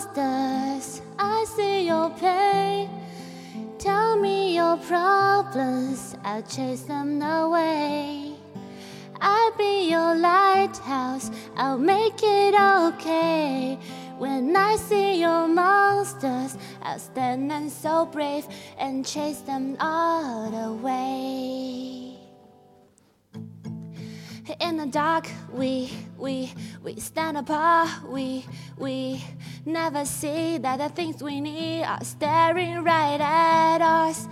monsters. I see your pain. Tell me your problems. I'll chase them away. I'll be your lighthouse. I'll make it okay. When I see your monsters, I'll stand and so brave and chase them all away. In the dark, we we we stand apart. We we never see that the things we need are staring right at us.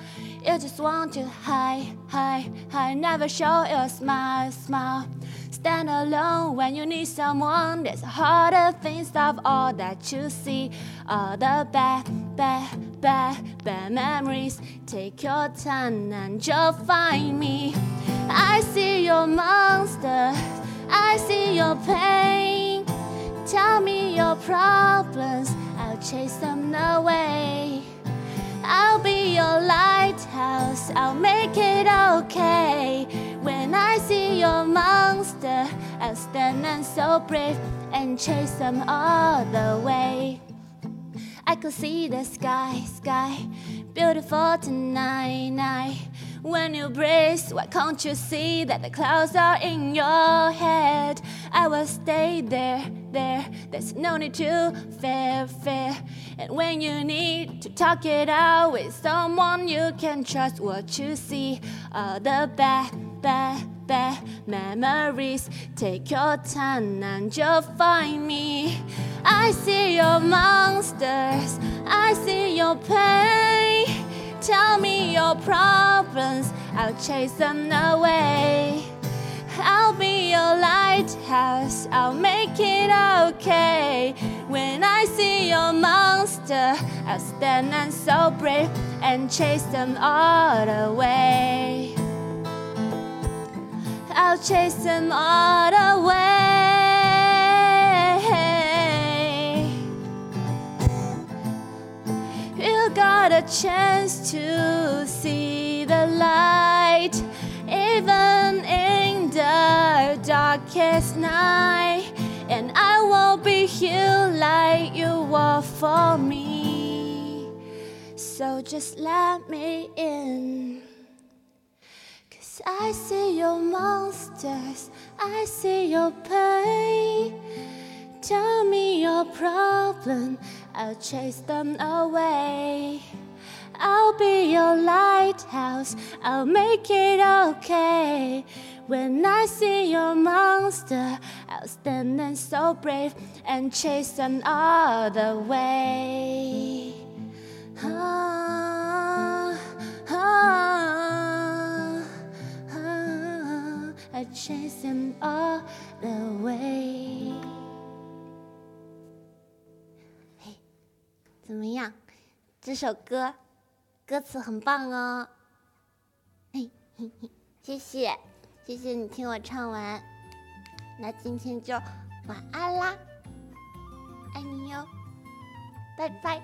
You just want to hide, hide, hide. Never show your smile, smile. Stand alone when you need someone. There's harder things of all that you see. All the bad, bad, bad, bad memories. Take your time and you'll find me. Problems. I'll chase them away. I'll be your lighthouse. I'll make it okay. When I see your monster, I'll stand and so brave and chase them all the way. I could see the sky, sky, beautiful tonight, night. When you breathe, why can't you see that the clouds are in your head? I will stay there, there. There's no need to fear, fear. And when you need to talk it out with someone you can trust, what you see are the bad, bad, bad memories. Take your time and you'll find me. I see your monsters, I see your pain. Tell me your problems, I'll chase them away. I'll be your lighthouse, I'll make it okay. When I see your monster, I'll stand and so brave and chase them all away. I'll chase them all away. Chance to see the light, even in the darkest night. And I will be here like you were for me. So just let me in. Cause I see your monsters, I see your pain. Tell me your problem, I'll chase them away. I'll be your lighthouse, I'll make it okay. When I see your monster, I'll stand and so brave and chase them all the way. Ah, ah, ah, I chase them all the way. 嘿，怎么样？这首歌 歌词很棒哦。嘿嘿嘿，谢谢，谢谢你听我唱完。那今天就晚安啦，爱你哟，拜拜。